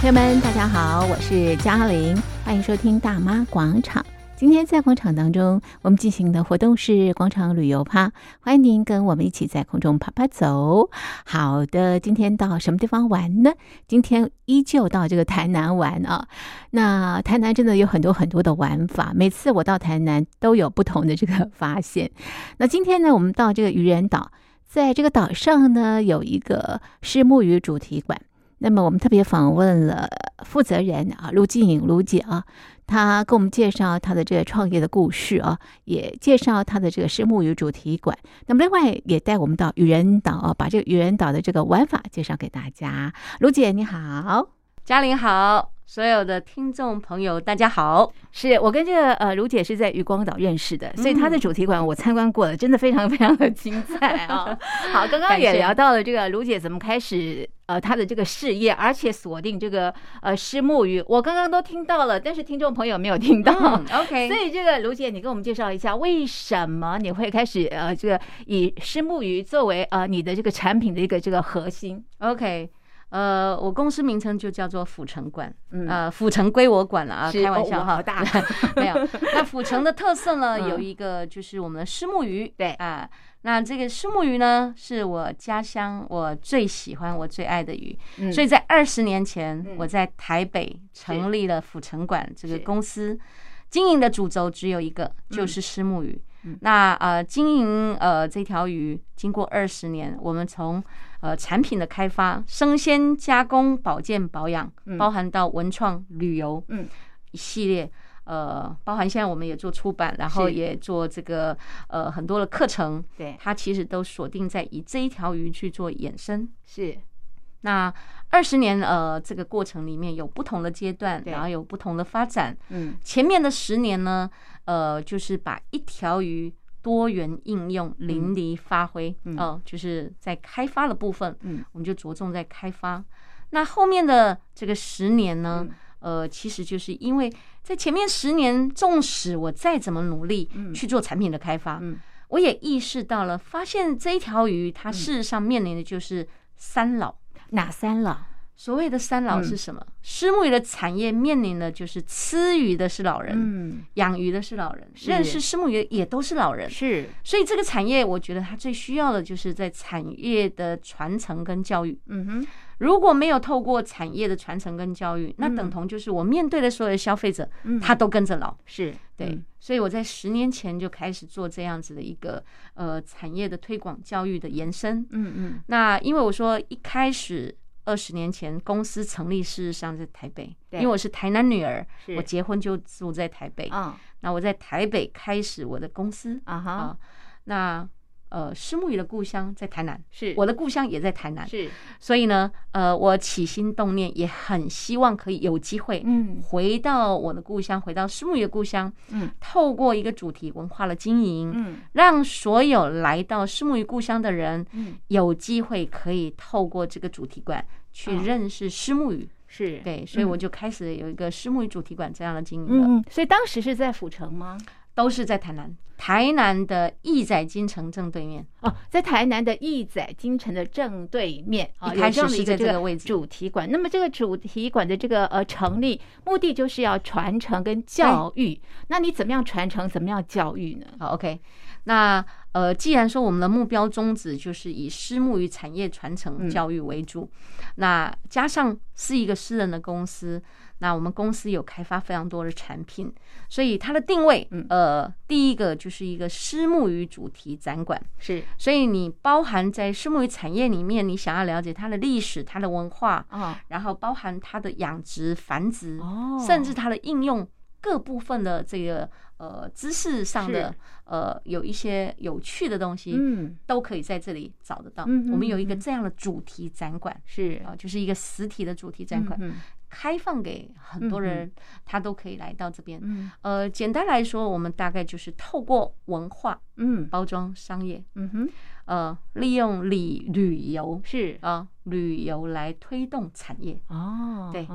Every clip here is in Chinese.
朋友们，大家好，我是嘉玲，欢迎收听大妈广场。今天在广场当中，我们进行的活动是广场旅游趴，欢迎您跟我们一起在空中爬爬走。好的，今天到什么地方玩呢？今天依旧到这个台南玩啊。那台南真的有很多很多的玩法，每次我到台南都有不同的这个发现。那今天呢，我们到这个渔人岛，在这个岛上呢，有一个虱目鱼主题馆。那么我们特别访问了负责人啊，卢静颖卢姐啊，她给我们介绍她的这个创业的故事啊，也介绍她的这个虱目鱼主题馆。那么另外也带我们到渔人岛啊，把这个渔人岛的这个玩法介绍给大家。卢姐你好，嘉玲好。所有的听众朋友，大家好！是我跟这个呃卢姐是在渔光岛认识的，所以她的主题馆我参观过了，真的非常非常的精彩啊！好，刚刚也聊到了这个卢姐怎么开始呃她的这个事业，而且锁定这个呃石木鱼，我刚刚都听到了，但是听众朋友没有听到。嗯、OK，所以这个卢姐，你跟我们介绍一下，为什么你会开始呃这个以石木鱼作为呃你的这个产品的一个这个核心？OK。呃，我公司名称就叫做府城馆，呃，府城归我管了啊，开玩笑哈，好大，没有。那府城的特色呢，有一个就是我们的虱目鱼，对。啊，那这个虱目鱼呢，是我家乡我最喜欢、我最爱的鱼，所以在二十年前，我在台北成立了府城馆这个公司，经营的主轴只有一个，就是虱目鱼。那呃，经营呃这条鱼，经过二十年，我们从呃产品的开发、生鲜加工、保健保养，包含到文创旅游，嗯，一系列呃，包含现在我们也做出版，然后也做这个呃很多的课程，对，它其实都锁定在以这一条鱼去做衍生，是。那二十年呃这个过程里面有不同的阶段，然后有不同的发展，嗯，前面的十年呢。呃，就是把一条鱼多元应用淋漓发挥，嗯，哦，就是在开发的部分，嗯，我们就着重在开发。那后面的这个十年呢，呃，其实就是因为在前面十年，纵使我再怎么努力去做产品的开发，嗯，我也意识到了，发现这一条鱼它事实上面临的就是三老，哪三老？所谓的三老是什么？虱目鱼的产业面临的就是吃鱼的是老人，养鱼的是老人，认识虱目鱼也都是老人。是，所以这个产业，我觉得它最需要的就是在产业的传承跟教育。嗯哼，如果没有透过产业的传承跟教育，那等同就是我面对的所有的消费者，他都跟着老。是对，所以我在十年前就开始做这样子的一个呃产业的推广教育的延伸。嗯嗯，那因为我说一开始。二十年前，公司成立事实上在台北，因为我是台南女儿，我结婚就住在台北。那我在台北开始我的公司啊哈，那。呃，虱目鱼的故乡在台南，是我的故乡也在台南，是，所以呢，呃，我起心动念也很希望可以有机会，嗯，回到我的故乡，回到虱目鱼的故乡，嗯，透过一个主题文化的经营，嗯，让所有来到虱目鱼故乡的人，嗯，有机会可以透过这个主题馆去认识虱目鱼，是对，所以我就开始有一个虱目鱼主题馆这样的经营了。嗯，所以当时是在府城吗？都是在台南，台南的义载金城正对面哦，在台南的义载金城的正对面，一开始是在这个位置主题馆。那么这个主题馆的这个呃成立目的就是要传承跟教育。那你怎么样传承，怎么样教育呢？好，OK。那呃，既然说我们的目标宗旨就是以私募与产业传承教育为主，那加上是一个私人的公司。那我们公司有开发非常多的产品，所以它的定位，呃，第一个就是一个私募与主题展馆，是。所以你包含在私募与产业里面，你想要了解它的历史、它的文化，然后包含它的养殖、繁殖，哦甚至它的应用各部分的这个呃知识上的呃有一些有趣的东西，嗯，都可以在这里找得到。我们有一个这样的主题展馆，是啊，就是一个实体的主题展馆。开放给很多人，他都可以来到这边。呃，简单来说，我们大概就是透过文化，嗯，包装商业，嗯哼，呃，利用旅旅游是啊，旅游来推动产业。哦，对，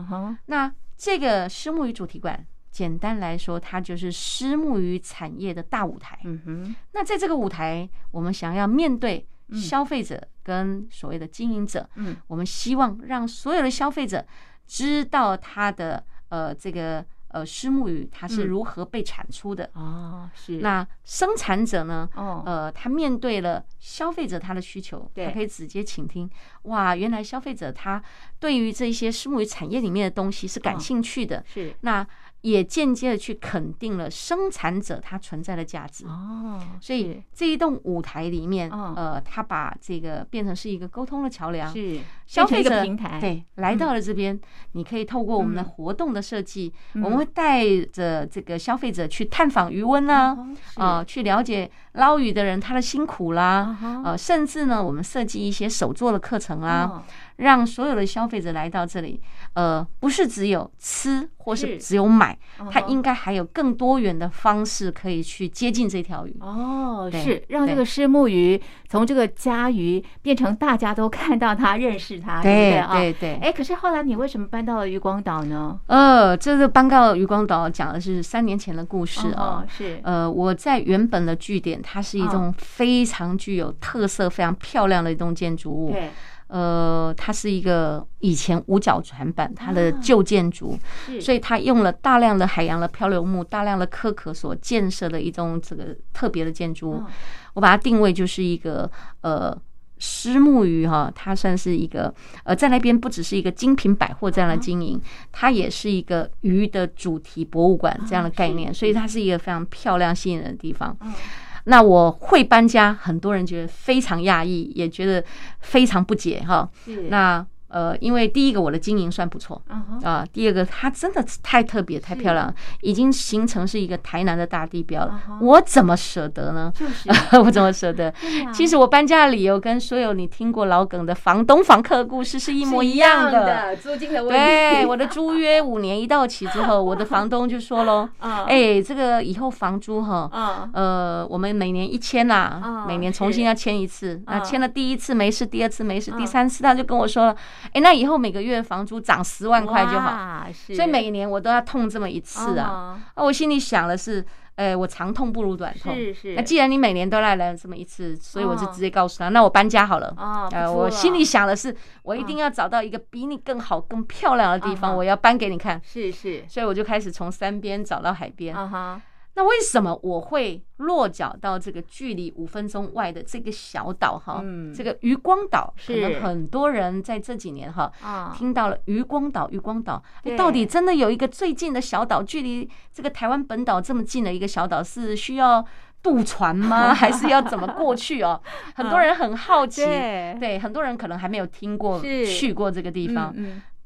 那这个私募鱼主题馆，简单来说，它就是虱目鱼产业的大舞台。嗯哼，那在这个舞台，我们想要面对。消费者跟所谓的经营者，嗯，我们希望让所有的消费者知道他的呃这个。呃，虱目鱼它是如何被产出的？哦，是。那生产者呢？哦，呃，他面对了消费者他的需求，他可以直接倾听。哇，原来消费者他对于这些虱目鱼产业里面的东西是感兴趣的。是。那。也间接的去肯定了生产者他存在的价值。哦，所以这一栋舞台里面，呃，他把这个变成是一个沟通的桥梁，是消费者平台。对来到了这边，你可以透过我们的活动的设计，我们会带着这个消费者去探访鱼塭啊，啊，去了解捞鱼的人他的辛苦啦，呃，甚至呢，我们设计一些手作的课程啊。让所有的消费者来到这里，呃，不是只有吃或是只有买，它应该还有更多元的方式可以去接近这条鱼。哦，是让这个虱目鱼从这个家鱼变成大家都看到它、认识它，对不对啊？对对。哎，可是后来你为什么搬到了渔光岛呢？呃，这个搬到渔光岛讲的是三年前的故事哦。是。呃，我在原本的据点，它是一栋非常具有特色、非常漂亮的一栋建筑物。对。呃，它是一个以前五角船板，它的旧建筑，所以它用了大量的海洋的漂流木、大量的壳壳所建设的一种这个特别的建筑。物。我把它定位就是一个呃，虱目鱼哈，它算是一个呃，在那边不只是一个精品百货这样的经营，它也是一个鱼的主题博物馆这样的概念，所以它是一个非常漂亮吸引人的地方。那我会搬家，很多人觉得非常讶异，也觉得非常不解哈。那。呃，因为第一个我的经营算不错啊，第二个它真的太特别、太漂亮，已经形成是一个台南的大地标了。我怎么舍得呢？就是 我怎么舍得？其实我搬家的理由跟所有你听过老梗的房东房客故事是一模一样的。租金的问题。对，我的租约五年一到期之后，我的房东就说喽：“哎，这个以后房租哈，呃，我们每年一签呐，每年重新要签一次。啊签了第一次没事，第二次没事，第三次他就跟我说了。”哎，那以后每个月房租涨十万块就好，所以每年我都要痛这么一次啊！啊，我心里想的是，哎，我长痛不如短痛。是是。那既然你每年都来来这么一次，所以我就直接告诉他，那我搬家好了。啊，我心里想的是，我一定要找到一个比你更好、更漂亮的地方，我要搬给你看。是是。所以我就开始从山边找到海边。啊哈。那为什么我会落脚到这个距离五分钟外的这个小岛哈？嗯，这个渔光岛，可能很多人在这几年哈，听到了渔光岛，渔光岛，到底真的有一个最近的小岛，距离这个台湾本岛这么近的一个小岛，是需要渡船吗？还是要怎么过去哦？很多人很好奇，对，很多人可能还没有听过去过这个地方。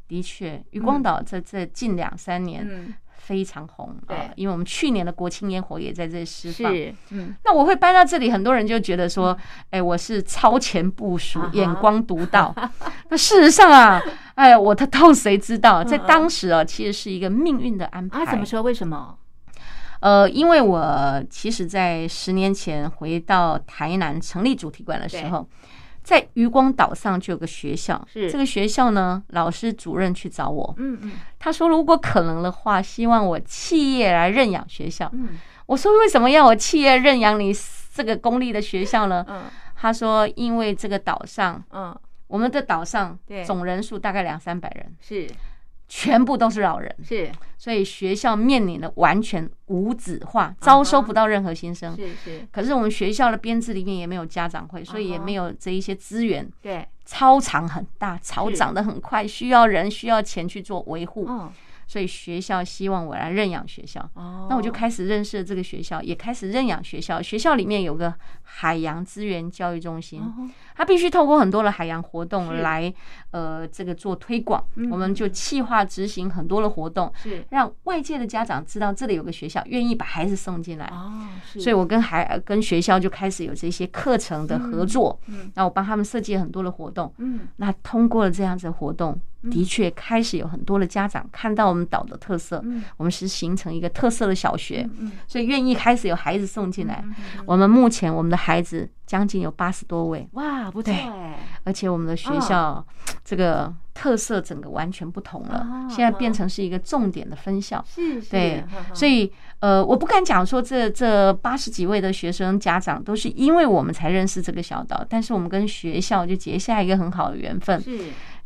的确，渔光岛在这近两三年。非常红啊，因为我们去年的国庆烟火也在这里释放。是，嗯，那我会搬到这里，很多人就觉得说，哎，我是超前部署，眼光独到。那事实上啊，哎，我的透谁知道，在当时啊，其实是一个命运的安排。怎么说？为什么？呃，因为我其实，在十年前回到台南成立主题馆的时候。在渔光岛上就有个学校，是。这个学校呢，老师主任去找我，嗯嗯，他说如果可能的话，希望我企业来认养学校。嗯，我说为什么要我企业认养你这个公立的学校呢？嗯，他说因为这个岛上，嗯，我们的岛上总人数大概两三百人，是。全部都是老人，是，所以学校面临的完全无子化，招收不到任何新生。是是。可是我们学校的编制里面也没有家长会，所以也没有这一些资源。对。操场很大，草长得很快，需要人需要钱去做维护。所以学校希望我来认养学校。那我就开始认识了这个学校，也开始认养学校。学校里面有个海洋资源教育中心。它必须透过很多的海洋活动来，呃，这个做推广。我们就计划执行很多的活动，是让外界的家长知道这里有个学校，愿意把孩子送进来。哦，所以我跟孩跟学校就开始有这些课程的合作。嗯，那我帮他们设计很多的活动。嗯，那通过了这样子的活动，的确开始有很多的家长看到我们岛的特色。嗯，我们是形成一个特色的小学。嗯，所以愿意开始有孩子送进来。我们目前我们的孩子。将近有八十多位，哇，不错哎！而且我们的学校这个特色整个完全不同了，现在变成是一个重点的分校。是，对，所以呃，我不敢讲说这这八十几位的学生家长都是因为我们才认识这个小岛，但是我们跟学校就结下一个很好的缘分。是。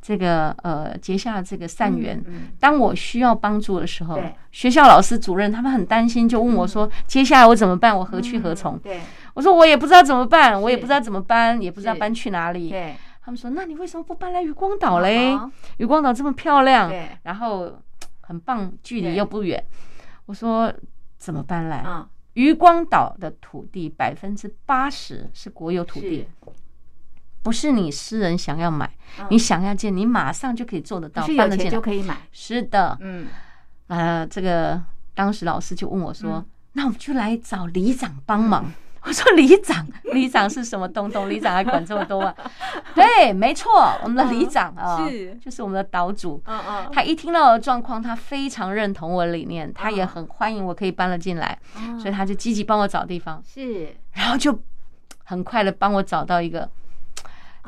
这个呃结下这个善缘。当我需要帮助的时候，学校老师、主任他们很担心，就问我说：“接下来我怎么办？我何去何从？”对，我说我也不知道怎么办，我也不知道怎么搬，也不知道搬去哪里。对，他们说：“那你为什么不搬来渔光岛嘞？渔光岛这么漂亮，然后很棒，距离又不远。”我说：“怎么搬来？”渔光岛的土地百分之八十是国有土地，不是你私人想要买，你想要建，你马上就可以做得到，搬得进就可以买。是的，嗯，呃，这个当时老师就问我说：“那我们就来找里长帮忙。”我说：“里长，里长是什么东东？里长还管这么多啊？” 对，没错，我们的里长啊，是就是我们的岛主。嗯嗯，他一听到我的状况，他非常认同我的理念，他也很欢迎我可以搬了进来，所以他就积极帮我找地方。是，然后就很快的帮我找到一个，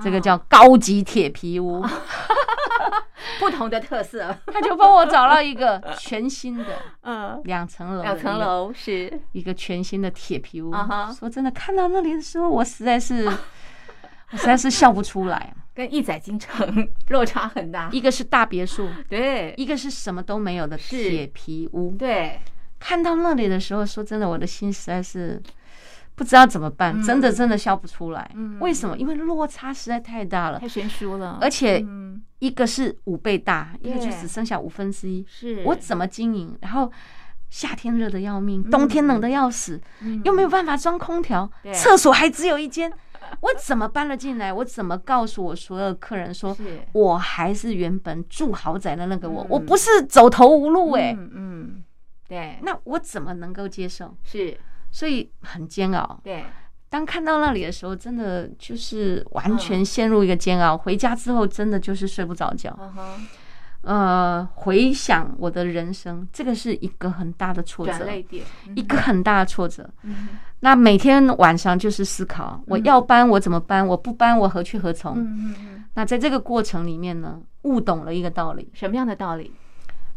这个叫高级铁皮屋。不同的特色，他就帮我找到一个全新的，嗯，两层楼，两层楼是一个全新的铁皮屋。说真的，看到那里的时候，我实在是，我实在是笑不出来。跟一载京城落差很大，一个是大别墅，对，一个是什么都没有的铁皮屋，对。看到那里的时候，说真的，我的心实在是。不知道怎么办，真的真的笑不出来。为什么？因为落差实在太大了，太悬殊了。而且一个是五倍大，一个就只剩下五分之一。是我怎么经营？然后夏天热的要命，冬天冷的要死，又没有办法装空调，厕所还只有一间，我怎么搬了进来？我怎么告诉我所有客人说，我还是原本住豪宅的那个我，我不是走投无路哎。嗯，对，那我怎么能够接受？是。所以很煎熬。对，当看到那里的时候，真的就是完全陷入一个煎熬。回家之后，真的就是睡不着觉。呃，回想我的人生，这个是一个很大的挫折，一个很大的挫折。那每天晚上就是思考：我要搬，我怎么搬？我不搬，我何去何从？那在这个过程里面呢，悟懂了一个道理。什么样的道理？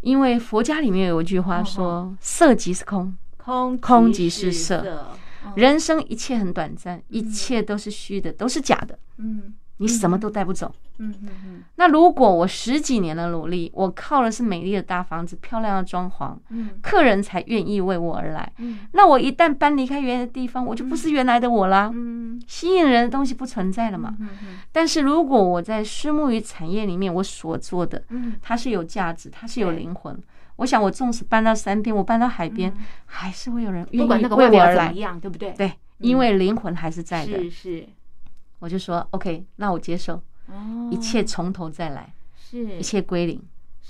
因为佛家里面有一句话说：“色即是空。”空空即是色，人生一切很短暂，一切都是虚的，都是假的。嗯，你什么都带不走。嗯嗯嗯。那如果我十几年的努力，我靠的是美丽的大房子、漂亮的装潢，客人才愿意为我而来。那我一旦搬离开原来的地方，我就不是原来的我啦。吸引人的东西不存在了嘛。但是如果我在虱目鱼产业里面，我所做的，它是有价值，它是有灵魂。我想，我纵使搬到山边，我搬到海边，还是会有人愿意为我而来，对不对？对，因为灵魂还是在的。是是，我就说 OK，那我接受，一切从头再来，是一切归零。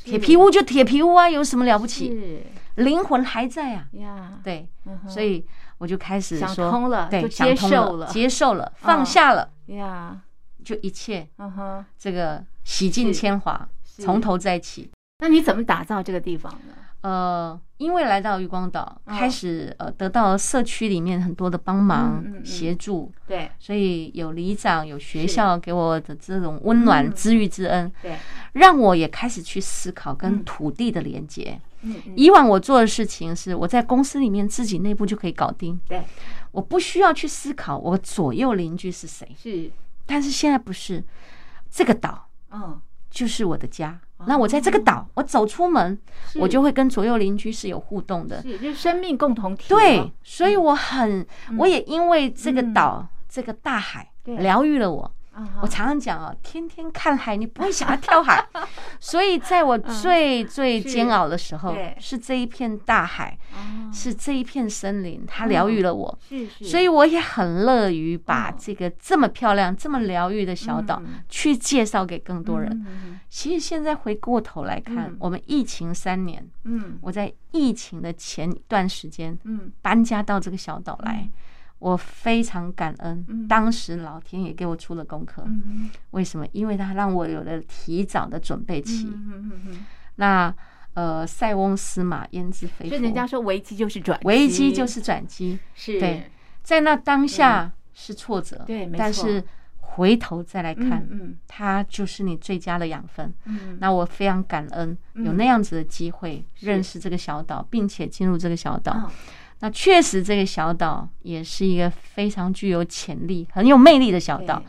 铁皮屋就铁皮屋啊，有什么了不起？灵魂还在啊。呀，对，所以我就开始说，想通了，对，接受了，接受了，放下了。呀，就一切，嗯哼，这个洗尽铅华，从头再起。那你怎么打造这个地方呢？呃，因为来到渔光岛，开始呃得到社区里面很多的帮忙协助，对，所以有里长、有学校给我的这种温暖知遇之恩，对，让我也开始去思考跟土地的连接。以往我做的事情是我在公司里面自己内部就可以搞定，对，我不需要去思考我左右邻居是谁，是，但是现在不是这个岛，嗯，就是我的家。那我在这个岛，我走出门，我就会跟左右邻居是有互动的，是就是生命共同体。对，所以我很，我也因为这个岛，这个大海疗愈了我。我常常讲啊，天天看海，你不会想要跳海。所以在我最最煎熬的时候，是这一片大海，是这一片森林，它疗愈了我。所以我也很乐于把这个这么漂亮、这么疗愈的小岛去介绍给更多人。其实现在回过头来看，我们疫情三年，嗯。我在疫情的前一段时间，嗯。搬家到这个小岛来。我非常感恩，当时老天也给我出了功课。为什么？因为他让我有了提早的准备期。那呃，塞翁失马，焉知非福？所以人家说危机就是转机，危机就是转机。是对，在那当下是挫折，对，但是回头再来看，嗯，它就是你最佳的养分。嗯，那我非常感恩有那样子的机会认识这个小岛，并且进入这个小岛。那确实，这个小岛也是一个非常具有潜力、很有魅力的小岛。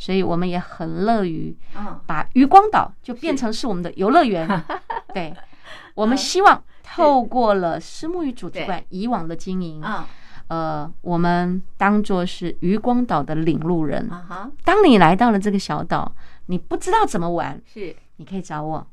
所以我们也很乐于把渔光岛就变成是我们的游乐园。对，我们希望透过了虱目鱼主题馆以往的经营，呃，我们当做是渔光岛的领路人。当你来到了这个小岛，你不知道怎么玩，是你可以找我。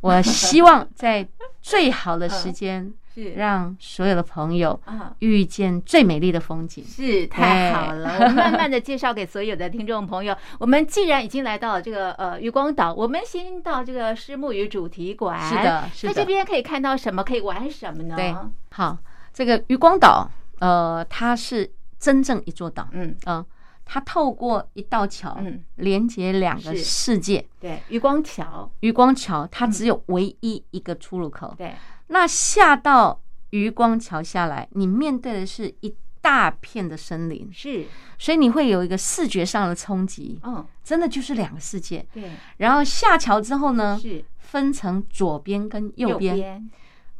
我希望在最好的 时间。是让所有的朋友啊遇见最美丽的风景，是太好了。我们慢慢的介绍给所有的听众朋友。我们既然已经来到了这个呃渔光岛，我们先到这个石木鱼主题馆。是的，是的。在这边可以看到什么？可以玩什么呢？对，好，这个渔光岛，呃，它是真正一座岛。嗯嗯，它透过一道桥，嗯，连接两个世界。对，渔光桥，渔光桥，它只有唯一一个出入口。对。那下到余光桥下来，你面对的是一大片的森林，是，所以你会有一个视觉上的冲击，嗯，真的就是两个世界。对，然后下桥之后呢，是。分成左边跟右边，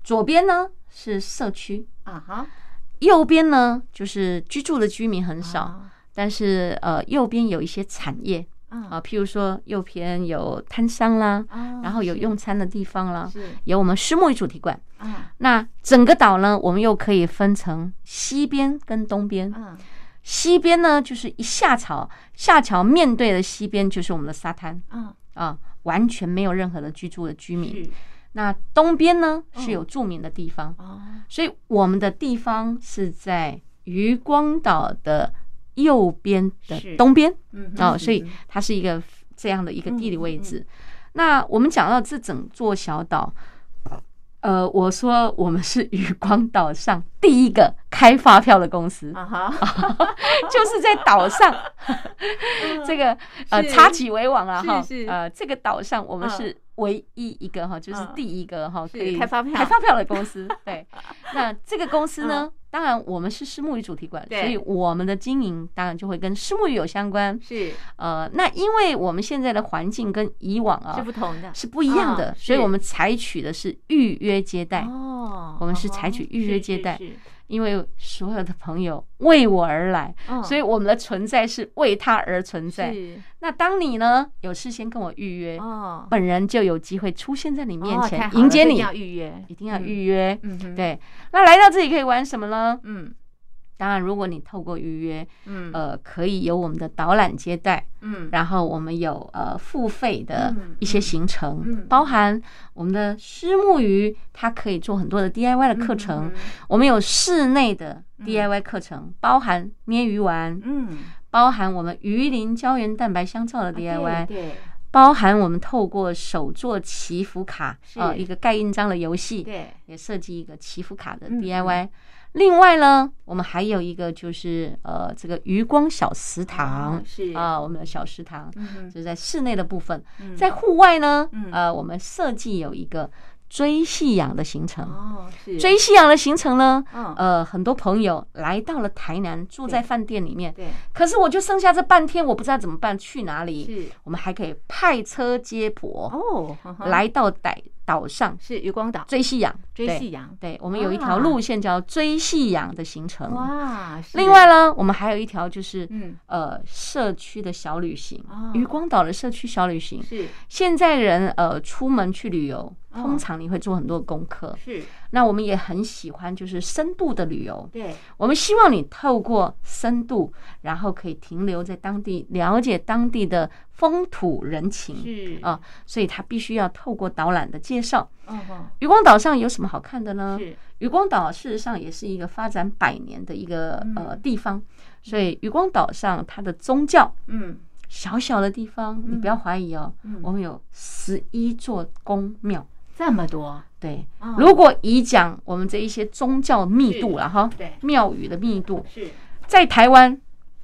左边呢是社区。啊哈，右边呢就是居住的居民很少，但是呃右边有一些产业。啊，譬如说右边有摊商啦，然后有用餐的地方啦，有我们虱目鱼主题馆。那整个岛呢，我们又可以分成西边跟东边。西边呢，就是一下桥，下桥面对的西边就是我们的沙滩。啊，完全没有任何的居住的居民。那东边呢，是有著名的地方。所以我们的地方是在渔光岛的。右边的东边，哦，所以它是一个这样的一个地理位置。那我们讲到这整座小岛，呃，我说我们是 渔光岛上第一个开发票的公司，就是在岛上，这个呃插旗为王啊，哈，呃，这个岛上我们是。唯一一个哈，就是第一个哈，可以开发票。开发票的公司。对，那这个公司呢，当然我们是私募鱼主题馆，所以我们的经营当然就会跟私募鱼有相关。是，呃，那因为我们现在的环境跟以往啊是不同的，是不一样的，所以我们采取的是预约接待。哦，我们是采取预约接待。因为所有的朋友为我而来，所以我们的存在是为他而存在。那当你呢有事先跟我预约，本人就有机会出现在你面前迎接你。一定要预约，一定要预约。对。那来到这里可以玩什么呢？嗯。当然，如果你透过预约，嗯，呃，可以有我们的导览接待，嗯，然后我们有呃付费的一些行程，嗯，包含我们的虱目鱼，它可以做很多的 DIY 的课程，我们有室内的 DIY 课程，包含捏鱼丸，嗯，包含我们鱼鳞胶原蛋白香皂的 DIY，对，包含我们透过手做祈福卡，呃，一个盖印章的游戏，对，也设计一个祈福卡的 DIY。另外呢，我们还有一个就是呃，这个余光小食堂是。啊，我们的小食堂就是在室内的部分，在户外呢，呃，我们设计有一个追夕阳的行程。哦，是。追夕阳的行程呢，呃，很多朋友来到了台南，住在饭店里面，对，可是我就剩下这半天，我不知道怎么办，去哪里？是，我们还可以派车接驳哦，来到傣。岛上是渔光岛追夕阳，追夕阳。对，我们有一条路线叫追夕阳的行程。哇！另外呢，我们还有一条就是，嗯呃，社区的小旅行，渔光岛的社区小旅行。是现在人呃出门去旅游，通常你会做很多功课。是。那我们也很喜欢就是深度的旅游。对。我们希望你透过深度，然后可以停留在当地，了解当地的。风土人情是啊，所以他必须要透过导览的介绍。渔光岛上有什么好看的呢？是渔光岛事实上也是一个发展百年的一个呃地方，所以渔光岛上它的宗教，嗯，小小的地方，你不要怀疑哦，我们有十一座宫庙，这么多。对，如果以讲我们这一些宗教密度了哈，对，庙宇的密度是在台湾。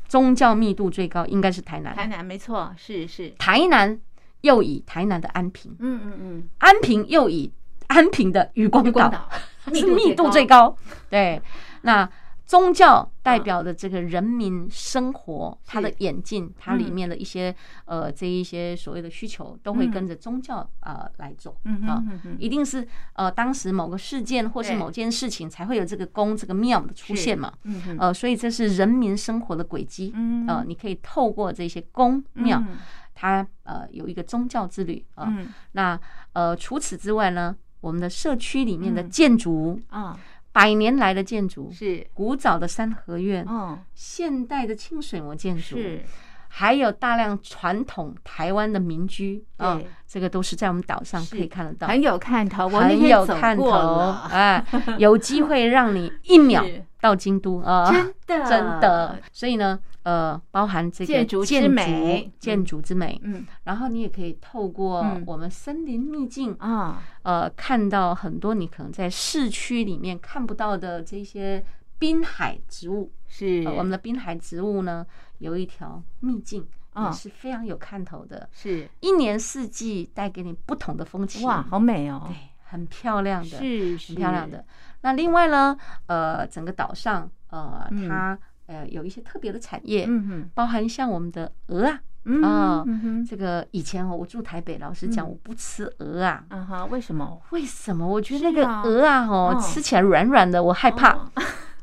宗教密度最高应该是台南，台南没错，是是。台南又以台南的安平，嗯嗯嗯，安平又以安平的渔光岛是密度最高。对，那宗教代表的这个人民生活，它的演进，它里面的一些呃这一些所谓的需求，都会跟着宗教呃来走啊，一定是呃当时某个事件或是某件事情才会有这个宫这个庙的出现嘛，呃，所以这是人民生活的轨迹，呃，你可以透过这些宫庙，它呃有一个宗教之旅啊，那呃除此之外呢，我们的社区里面的建筑啊。百年来的建筑是。古早的三合院，哦，现代的清水模建筑是，还有大量传统台湾的民居啊，这个都是在我们岛上可以看得到，很有看头，很有看头哎！有机会让你一秒 到京都啊，真的。真的，所以呢。呃，包含这个建筑之美，建筑之美，嗯，然后你也可以透过我们森林秘境啊，呃，看到很多你可能在市区里面看不到的这些滨海植物。是，我们的滨海植物呢，有一条秘境也是非常有看头的，是一年四季带给你不同的风情。哇，好美哦，对，很漂亮的，是很漂亮的。那另外呢，呃，整个岛上，呃，它。呃，有一些特别的产业，嗯哼，包含像我们的鹅啊，啊，这个以前我住台北，老实讲，我不吃鹅啊，啊哈，为什么？为什么？我觉得那个鹅啊，哦，吃起来软软的，我害怕。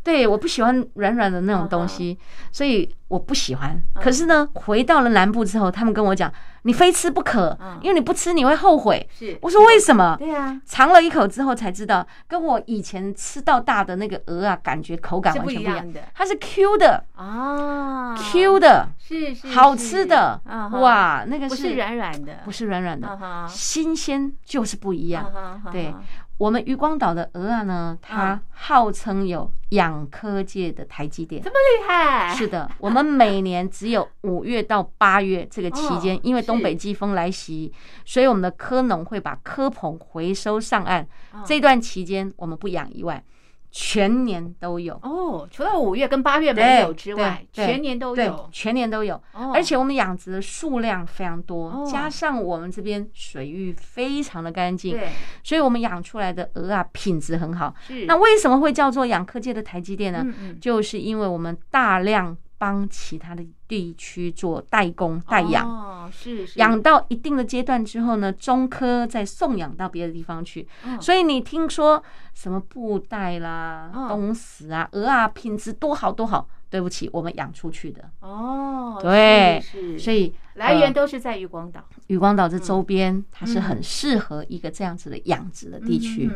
对，我不喜欢软软的那种东西，所以我不喜欢。可是呢，回到了南部之后，他们跟我讲，你非吃不可，因为你不吃你会后悔。是，我说为什么？对啊，尝了一口之后才知道，跟我以前吃到大的那个鹅啊，感觉口感完全不一样的。它是 Q 的啊，Q 的，是是好吃的。哇，那个是不是软软的，不是软软的，新鲜就是不一样。对。我们渔光岛的鹅啊呢，它号称有养科界的台积电，这么厉害？是的，我们每年只有五月到八月这个期间，因为东北季风来袭，所以我们的科农会把科棚回收上岸。这段期间我们不养以外。全年都有哦，除了五月跟八月没有之外，全年都有，全年都有。而且我们养殖的数量非常多，加上我们这边水域非常的干净，所以我们养出来的鹅啊品质很好。那为什么会叫做养科界的台积电呢？就是因为我们大量。帮其他的地区做代工代养，哦，是养到一定的阶段之后呢，中科再送养到别的地方去。所以你听说什么布袋啦、东石啊、鹅啊，品质多好多好？对不起，我们养出去的哦。对，所以来源都是在于光岛。渔光岛这周边，它是很适合一个这样子的养殖的地区，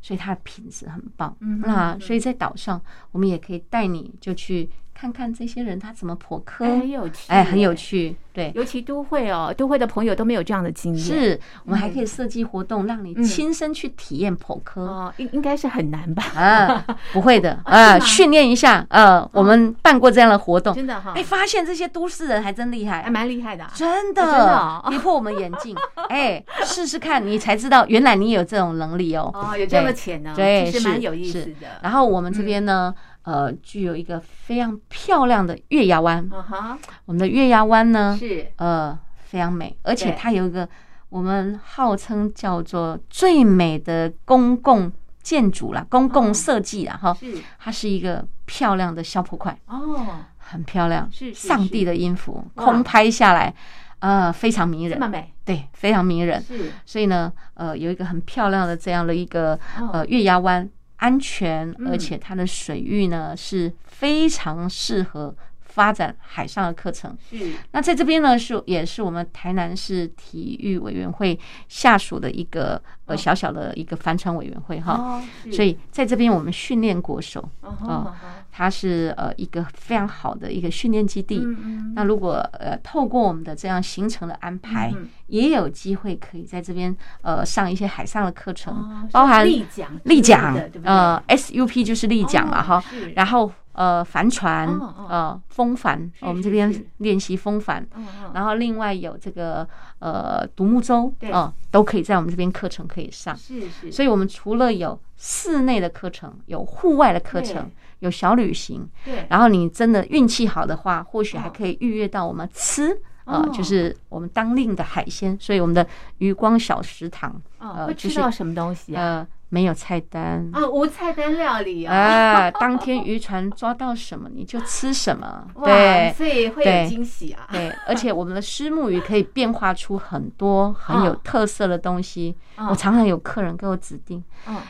所以它的品质很棒。那所以在岛上，我们也可以带你就去。看看这些人他怎么剖蚵，很有趣，哎，很有趣，对，尤其都会哦，都会的朋友都没有这样的经验。是我们还可以设计活动，让你亲身去体验剖科。哦，应应该是很难吧？啊，不会的，啊，训练一下，呃，我们办过这样的活动，真的哈，哎，发现这些都市人还真厉害，还蛮厉害的，真的，真的，跌破我们眼镜，哎，试试看，你才知道原来你有这种能力哦，哦，有这样的潜能，对，是蛮有意思的。然后我们这边呢。呃，具有一个非常漂亮的月牙湾。Uh. 我们的月牙湾呢，是。呃非常美，而且它有一个我们号称叫做最美的公共建筑啦，公共设计啦，哈、uh，是、它是一个漂亮的消破块哦，oh. 很漂亮，是上帝的音符，空拍下来，呃，非常迷人，这么美，对，非常迷人，是，所以呢，呃，有一个很漂亮的这样的一个呃月牙湾。安全，而且它的水域呢是非常适合发展海上的课程。嗯，那在这边呢是也是我们台南市体育委员会下属的一个呃小小的一个帆船委员会哈。所以在这边我们训练国手啊。它是呃一个非常好的一个训练基地。那如果呃透过我们的这样行程的安排，也有机会可以在这边呃上一些海上的课程，包含立桨，立桨呃 SUP 就是立桨嘛哈。然后呃帆船呃风帆，我们这边练习风帆。然后另外有这个呃独木舟啊，都可以在我们这边课程可以上。是是。所以我们除了有室内的课程，有户外的课程。有小旅行，对，然后你真的运气好的话，或许还可以预约到我们吃，呃，就是我们当令的海鲜，所以我们的余光小食堂，呃，会吃到什么东西啊？呃，没有菜单啊，无菜单料理啊！啊，当天渔船抓到什么你就吃什么，对，所以会有惊喜啊！对，而且我们的虱目鱼可以变化出很多很有特色的东西。我常常有客人给我指定，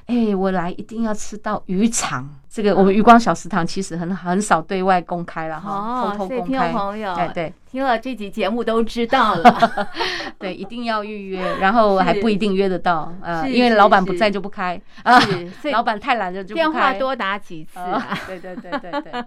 哎，我来一定要吃到鱼肠。这个我们余光小食堂其实很很少对外公开了哈，偷偷公开。听朋友，对对，听了这集节目都知道了。对，一定要预约，然后还不一定约得到，呃，因为老板不在就不开啊。所以老板太懒了就不开。电话多打几次。对对对对对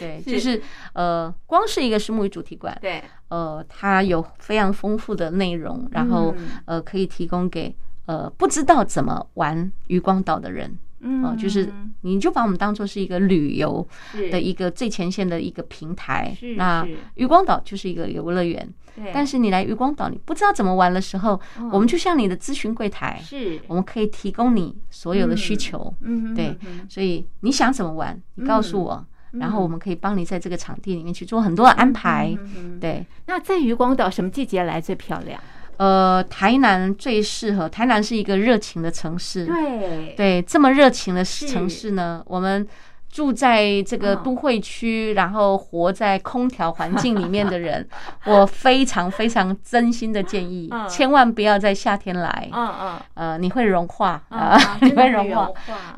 对，就是呃，光是一个虱目鱼主题馆，对，呃，它有非常丰富的内容，然后呃，可以提供给呃不知道怎么玩渔光岛的人。嗯，就是你就把我们当做是一个旅游的一个最前线的一个平台。那渔光岛就是一个游乐园，但是你来渔光岛，你不知道怎么玩的时候，我们就像你的咨询柜台，是，我们可以提供你所有的需求。嗯，对，所以你想怎么玩，你告诉我，然后我们可以帮你在这个场地里面去做很多的安排。对，那在渔光岛什么季节来最漂亮？呃，台南最适合。台南是一个热情的城市，对对，这么热情的城市呢，我们。住在这个都会区，然后活在空调环境里面的人，我非常非常真心的建议，千万不要在夏天来。嗯嗯，呃，你会融化啊，你会融化。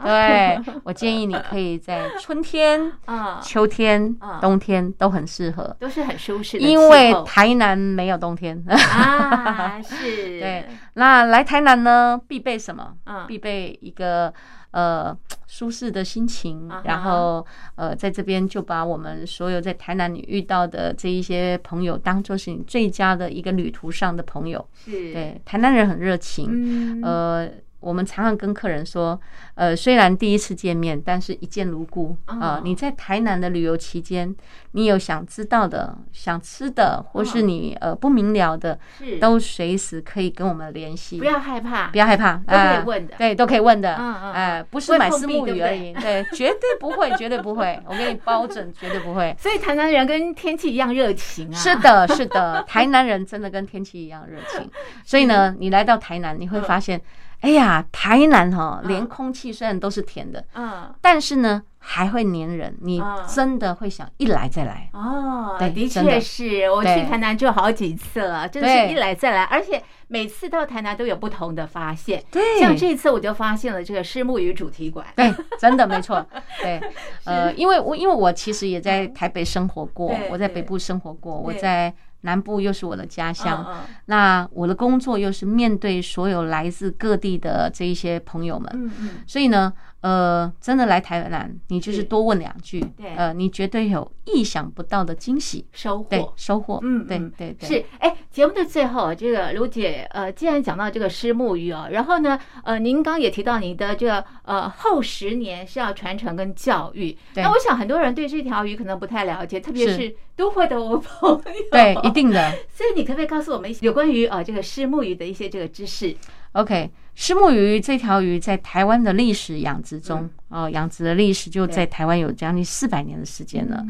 对，我建议你可以在春天、秋天、冬天都很适合，都是很舒适的。因为台南没有冬天啊，是。对，那来台南呢，必备什么？嗯，必备一个。呃，舒适的心情，然后呃，在这边就把我们所有在台南你遇到的这一些朋友，当做是你最佳的一个旅途上的朋友。是，对，台南人很热情，呃。我们常常跟客人说，呃，虽然第一次见面，但是一见如故啊。你在台南的旅游期间，你有想知道的、想吃的，或是你呃不明了的，都随时可以跟我们联系。不要害怕，不要害怕，都可以问的。对，都可以问的。嗯嗯。哎，不是买虱目鱼而已，对，绝对不会，绝对不会，我给你包准，绝对不会。所以台南人跟天气一样热情啊。是的，是的，台南人真的跟天气一样热情。所以呢，你来到台南，你会发现。哎呀，台南哈，连空气虽然都是甜的，嗯，但是呢，还会黏人，你真的会想一来再来哦。对，的确是我去台南就好几次了，真的是一来再来，而且每次到台南都有不同的发现。对，像这次我就发现了这个虱目鱼主题馆。对，真的没错。对，呃，因为我因为我其实也在台北生活过，我在北部生活过，我在。南部又是我的家乡，那我的工作又是面对所有来自各地的这一些朋友们，所以呢。呃，真的来台南，你就是多问两句，对，呃，你绝对有意想不到的惊喜。收获，收获，嗯，对对对，是，哎，节目的最后，这个卢姐，呃，既然讲到这个虱目鱼哦，然后呢，呃，您刚也提到您的这个呃后十年是要传承跟教育，那我想很多人对这条鱼可能不太了解，特别是都会的我朋友，对，一定的，所以你可不可以告诉我们有关于呃这个虱目鱼的一些这个知识？OK，虱目鱼这条鱼在台湾的历史养殖中，哦，养殖的历史就在台湾有将近四百年的时间了，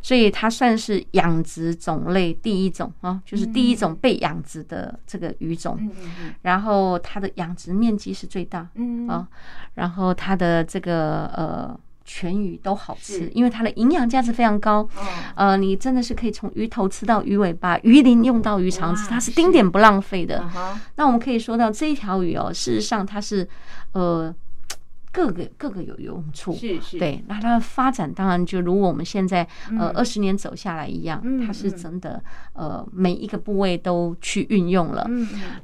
所以它算是养殖种类第一种啊，就是第一种被养殖的这个鱼种。然后它的养殖面积是最大，嗯啊，然后它的这个呃。全鱼都好吃，因为它的营养价值非常高。呃，你真的是可以从鱼头吃到鱼尾巴，鱼鳞用到鱼肠子，它是丁点不浪费的。那我们可以说到这一条鱼哦，事实上它是呃各个各个有用处。是是。对，那它的发展当然就如我们现在呃二十年走下来一样，它是真的呃每一个部位都去运用了。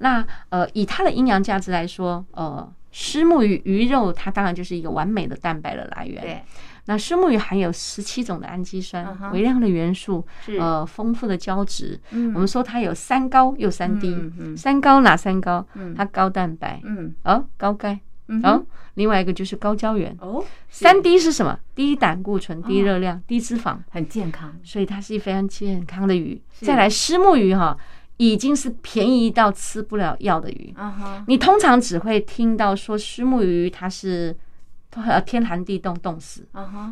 那呃以它的营养价值来说，呃。虱目鱼鱼肉，它当然就是一个完美的蛋白的来源。对，那虱目鱼含有十七种的氨基酸，微量的元素，呃，丰富的胶质。我们说它有三高又三低。三高哪三高？它高蛋白，嗯，哦，高钙，哦，另外一个就是高胶原。哦，三低是什么？低胆固醇、低热量、低脂肪，很健康。所以它是一非常健康的鱼。再来，虱目鱼哈。已经是便宜到吃不了药的鱼。你通常只会听到说虱目鱼它是天寒地冻冻死。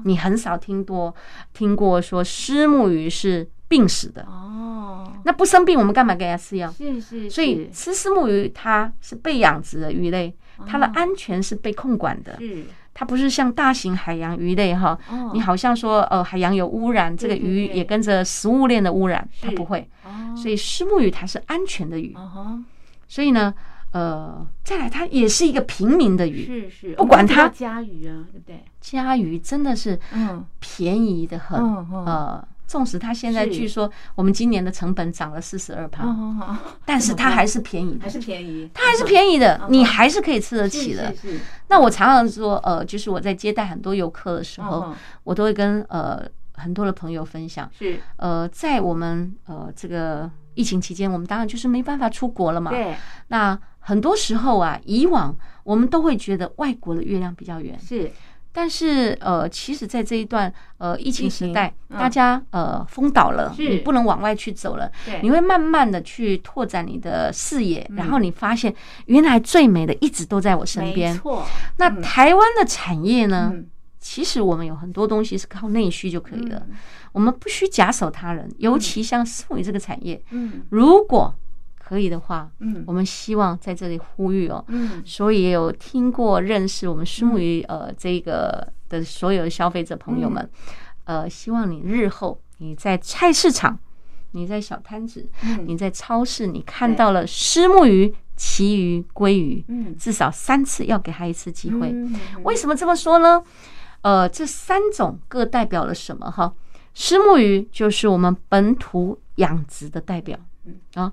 你很少听多听过说虱目鱼是病死的。哦，那不生病，我们干嘛给它吃药？是是。所以吃虱目鱼，它是被养殖的鱼类，它的安全是被控管的。是。它不是像大型海洋鱼类哈，你好像说呃海洋有污染，这个鱼也跟着食物链的污染，它不会。所以虱目鱼它是安全的鱼。所以呢。呃，再来，它也是一个平民的鱼，是是，不管它家鱼啊，对不对？家鱼真的是嗯便宜的很，呃，纵使它现在据说我们今年的成本涨了四十二趴，但是它还是便宜，还是便宜，它还是便宜的，你还是可以吃得起的。那我常常说，呃，就是我在接待很多游客的时候，我都会跟呃很多的朋友分享，是。呃，在我们呃这个疫情期间，我们当然就是没办法出国了嘛，对，那。很多时候啊，以往我们都会觉得外国的月亮比较圆，是。但是呃，其实，在这一段呃疫情时代，大家呃封岛了，你不能往外去走了，你会慢慢的去拓展你的视野，然后你发现原来最美的一直都在我身边。没错。那台湾的产业呢？其实我们有很多东西是靠内需就可以了，我们不需假手他人。尤其像虱目鱼这个产业，嗯，如果可以的话，嗯，我们希望在这里呼吁哦，嗯，所以也有听过认识我们虱目鱼呃这个的所有的消费者朋友们，呃，希望你日后你在菜市场，你在小摊子，你在超市，你看到了虱目鱼、旗鱼、鲑鱼，嗯，至少三次要给他一次机会。为什么这么说呢？呃，这三种各代表了什么？哈，虱目鱼就是我们本土养殖的代表，嗯啊。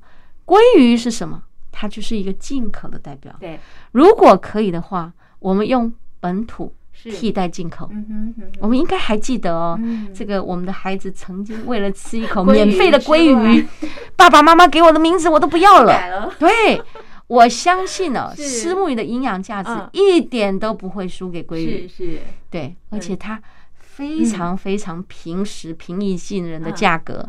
鲑鱼是什么？它就是一个进口的代表。对，如果可以的话，我们用本土替代进口。嗯哼，我们应该还记得哦，这个我们的孩子曾经为了吃一口免费的鲑鱼，爸爸妈妈给我的名字我都不要了。对，我相信呢，石目鱼的营养价值一点都不会输给鲑鱼。是是，对，而且它非常非常平实、平易近人的价格，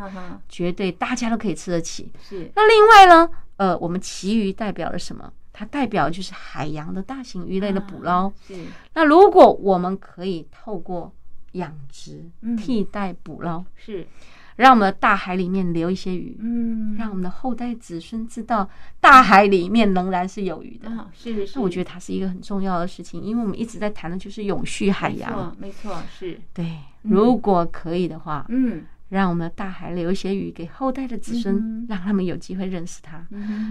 绝对大家都可以吃得起。是。那另外呢？呃，我们旗鱼代表了什么？它代表就是海洋的大型鱼类的捕捞。是。那如果我们可以透过养殖替代捕捞，是。让我们的大海里面留一些鱼，嗯，让我们的后代子孙知道大海里面仍然是有鱼的，是是。那我觉得它是一个很重要的事情，因为我们一直在谈的就是永续海洋，没错，是对。如果可以的话，嗯。让我们的大海留一些鱼给后代的子孙，让他们有机会认识它。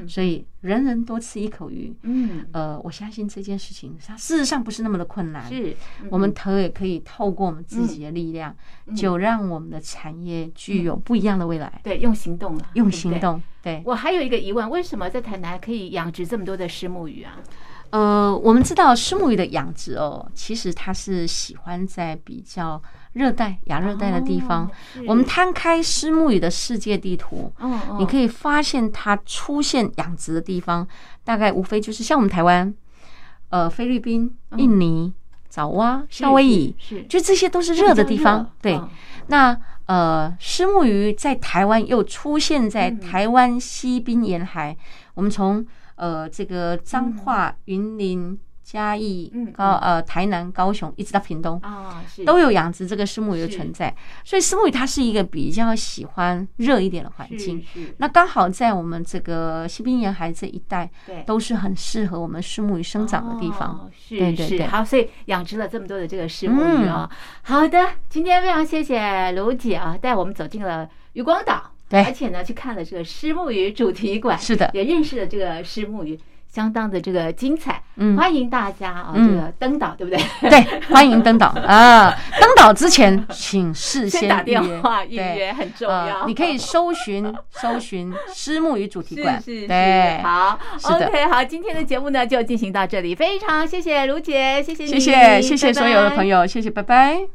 所以人人多吃一口鱼，嗯，呃，我相信这件事情它事实上不是那么的困难。是，我们头也可以透过我们自己的力量，就让我们的产业具有不一样的未来。对，用行动了，用行动。对，我还有一个疑问，为什么在台南可以养殖这么多的虱目鱼啊？呃，我们知道虱目鱼的养殖哦，其实它是喜欢在比较。热带、亚热带的地方，哦、我们摊开虱目鱼的世界地图，哦哦、你可以发现它出现养殖的地方，大概无非就是像我们台湾，呃，菲律宾、印尼、爪哇、夏威夷，是，就这些都是热的地方。对，哦、那呃，虱目鱼在台湾又出现在台湾西滨沿海，嗯、我们从呃这个彰化、云林。嘉义、高呃台南、高雄，一直到屏东啊，都有养殖这个虱目鱼的存在。所以虱目鱼它是一个比较喜欢热一点的环境。那刚好在我们这个西滨沿海这一带，都是很适合我们虱目鱼生长的地方。是，对对对。好，所以养殖了这么多的这个虱目鱼啊。好的，今天非常谢谢卢姐啊，带我们走进了渔光岛，对，而且呢去看了这个虱目鱼主题馆，是的，也认识了这个虱目鱼。相当的这个精彩，嗯，欢迎大家啊，这个登岛对不对？对，欢迎登岛 啊！登岛之前，请事先打电话预约，很重要。你可以搜寻 搜寻虱目鱼主题馆，是是是，好，OK，好，今天的节目呢就进行到这里，非常谢谢卢姐，谢谢谢谢谢谢所有的朋友，谢谢，拜拜。